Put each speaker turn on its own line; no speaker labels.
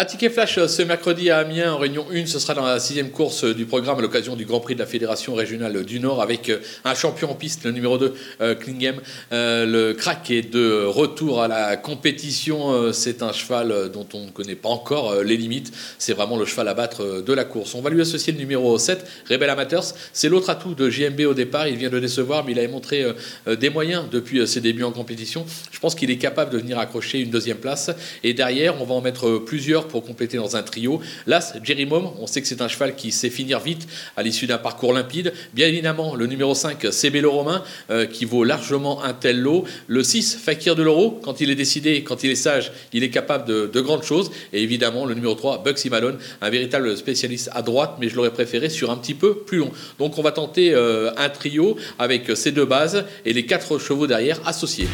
Un ticket flash euh, ce mercredi à Amiens en réunion 1, ce sera dans la sixième course euh, du programme à l'occasion du Grand Prix de la Fédération Régionale du Nord avec euh, un champion en piste, le numéro 2, Klingem. Le crack est de retour à la compétition. C'est un cheval dont on ne connaît pas encore les limites. C'est vraiment le cheval à battre de la course. On va lui associer le numéro 7, Rebel Amateurs. C'est l'autre atout de JMB au départ. Il vient de décevoir, mais il a montré des moyens depuis ses débuts en compétition. Je pense qu'il est capable de venir accrocher une deuxième place. Et derrière, on va en mettre plusieurs pour compléter dans un trio. L'As, Jerry Mom, on sait que c'est un cheval qui sait finir vite à l'issue d'un parcours limpide. Bien évidemment, le numéro 5, Cébélo Romain, euh, qui vaut largement un tel lot. Le 6, Fakir de l'Euro, quand il est décidé, quand il est sage, il est capable de, grandes choses. Et évidemment, le numéro 3, Bugsy Malone, un véritable spécialiste à droite, mais je l'aurais préféré sur un petit peu plus long. Donc on va tenter euh, un trio avec ces deux bases et les quatre chevaux derrière associés.